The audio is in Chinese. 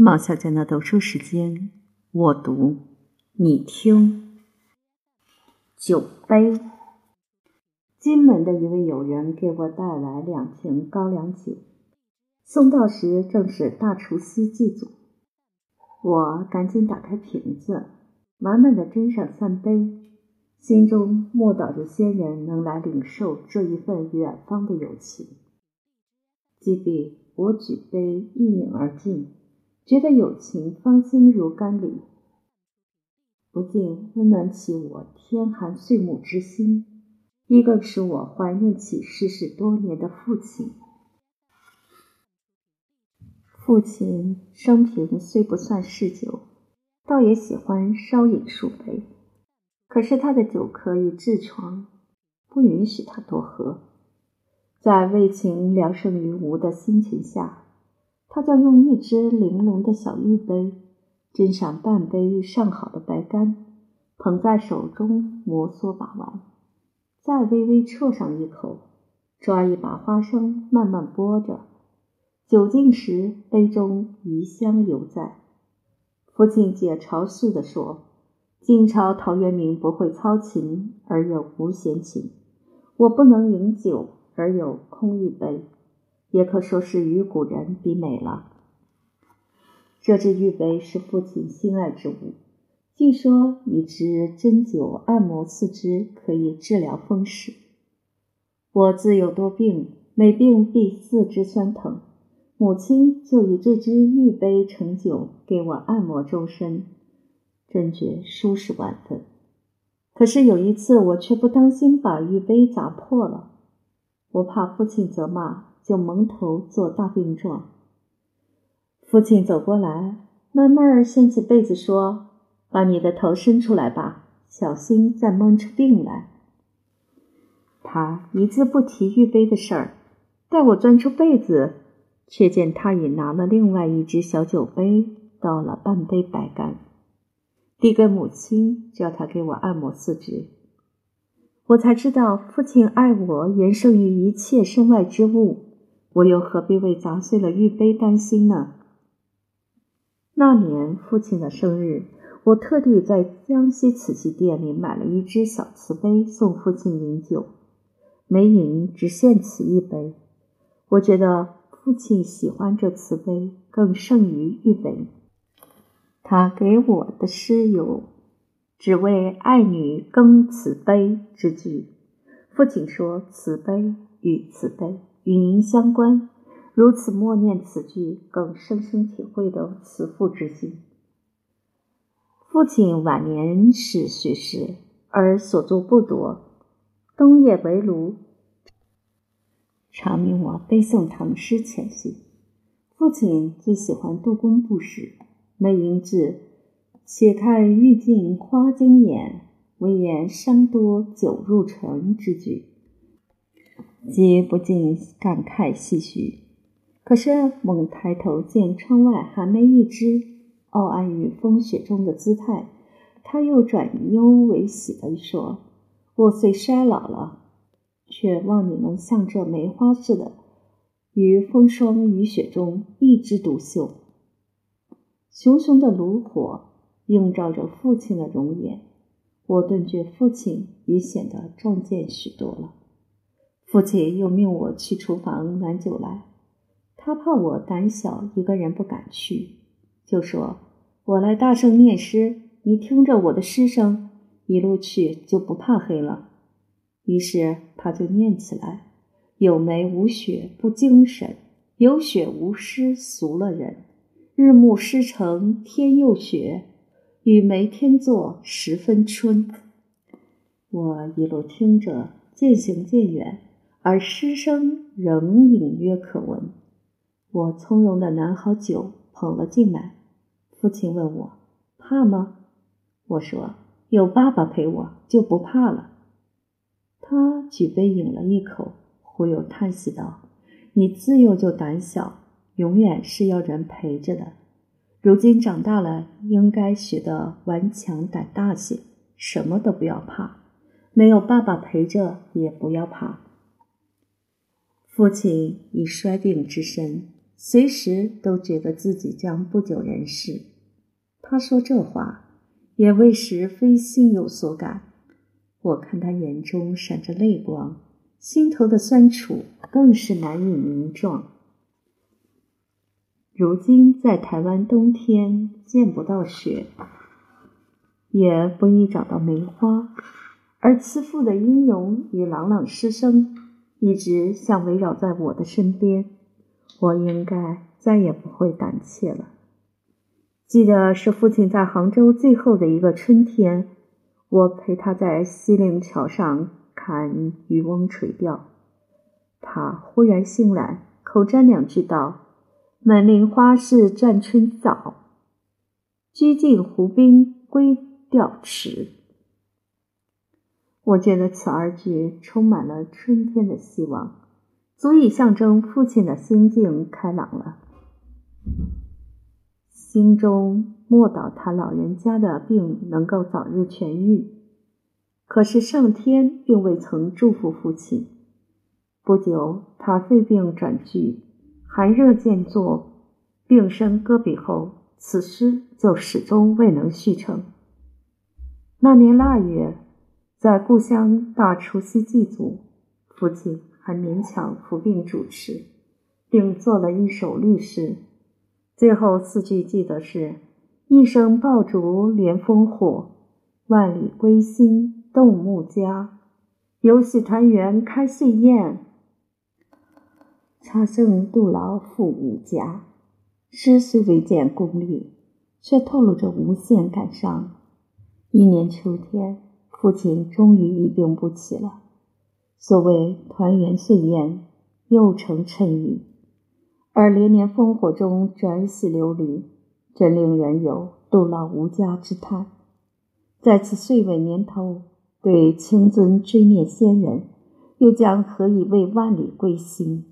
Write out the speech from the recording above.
毛小姐的读书时间，我读，你听。酒杯。金门的一位友人给我带来两瓶高粱酒，送到时正是大除夕祭祖。我赶紧打开瓶子，满满的斟上三杯，心中默祷着先人能来领受这一份远方的友情。即必我举杯一饮而尽。觉得友情芳心如甘霖，不禁温暖起我天寒岁暮之心，亦更使我怀念起逝世多年的父亲。父亲生平虽不算嗜酒，倒也喜欢稍饮数杯，可是他的酒客与痔疮不允许他多喝，在为情聊胜于无的心情下。他就用一只玲珑的小玉杯，斟上半杯上好的白干，捧在手中摩挲把玩，再微微啜上一口，抓一把花生慢慢剥着。酒尽时，杯中余香犹在。父亲解嘲似的说：“晋朝陶渊明不会操琴而有无弦琴，我不能饮酒而有空玉杯。”也可说是与古人比美了。这只玉杯是父亲心爱之物，据说以之针灸按摩四肢可以治疗风湿。我自有多病，每病必四肢酸疼，母亲就以这只玉杯盛酒给我按摩周身，真觉舒适万分。可是有一次，我却不当心把玉杯砸破了，我怕父亲责骂。就蒙头做大病状。父亲走过来，慢慢掀起被子说：“把你的头伸出来吧，小心再蒙出病来。”他一字不提玉杯的事儿，待我钻出被子，却见他已拿了另外一只小酒杯，倒了半杯白干，递给母亲，叫她给我按摩四肢。我才知道，父亲爱我远胜于一切身外之物。我又何必为砸碎了玉杯担心呢？那年父亲的生日，我特地在江西瓷器店里买了一只小瓷杯送父亲饮酒，每饮只限此一杯。我觉得父亲喜欢这瓷杯更胜于玉杯。他给我的诗有“只为爱女更此杯”之句。父亲说：“瓷杯与瓷杯。”与您相关，如此默念此句，更深深体会到慈父之心。父亲晚年时去世，而所作不多，冬夜围炉，常命我背诵唐诗前行。父亲最喜欢杜工部诗，每吟至“且看欲尽花惊眼，唯言山多酒入唇”之句。即不禁感慨唏嘘。可是猛抬头见窗外寒梅一枝，傲岸于风雪中的姿态，他又转忧为喜地说：“我虽衰老了，却望你能像这梅花似的，于风霜雨雪中一枝独秀。”熊熊的炉火映照着父亲的容颜，我顿觉父亲也显得壮健许多了。父亲又命我去厨房拿酒来，他怕我胆小，一个人不敢去，就说：“我来大声念诗，你听着我的诗声，一路去就不怕黑了。”于是他就念起来：“有梅无雪不精神，有雪无诗俗了人。日暮诗成天又雪，与梅天作十分春。”我一路听着，渐行渐远。而诗声仍隐约可闻。我从容的拿好酒，捧了进来。父亲问我：“怕吗？”我说：“有爸爸陪我，就不怕了。”他举杯饮了一口，忽又叹息道：“你自幼就胆小，永远是要人陪着的。如今长大了，应该学得顽强胆大些，什么都不要怕。没有爸爸陪着，也不要怕。”父亲已衰病之身，随时都觉得自己将不久人世。他说这话，也为时非心有所感。我看他眼中闪着泪光，心头的酸楚更是难以名状。如今在台湾冬天见不到雪，也不易找到梅花，而慈父的音容与朗朗诗声一直像围绕在我的身边，我应该再也不会胆怯了。记得是父亲在杭州最后的一个春天。我陪他在西泠桥上看渔翁垂钓，他忽然醒来，口占两句道：“门林花市占春早，居尽湖滨归钓迟。”我觉得此二句充满了春天的希望，足以象征父亲的心境开朗了。心中默祷他老人家的病能够早日痊愈，可是上天并未曾祝福父亲。不久，他肺病转剧，寒热渐作，病身戈壁后，此诗就始终未能续成。那年腊月，在故乡大除夕祭祖，父亲还勉强扶病主持，并做了一首律诗。最后四句记得是：“一声爆竹连烽火，万里归心动木家。有喜团圆开岁宴，茶圣杜老富无家。”诗虽未见功力，却透露着无限感伤。一年秋天，父亲终于一病不起了。所谓团圆岁宴，又成谶语。而连年烽火中转死流离，真令人有杜老无家之叹。在此岁尾年头，对清尊追念先人，又将何以为万里归心？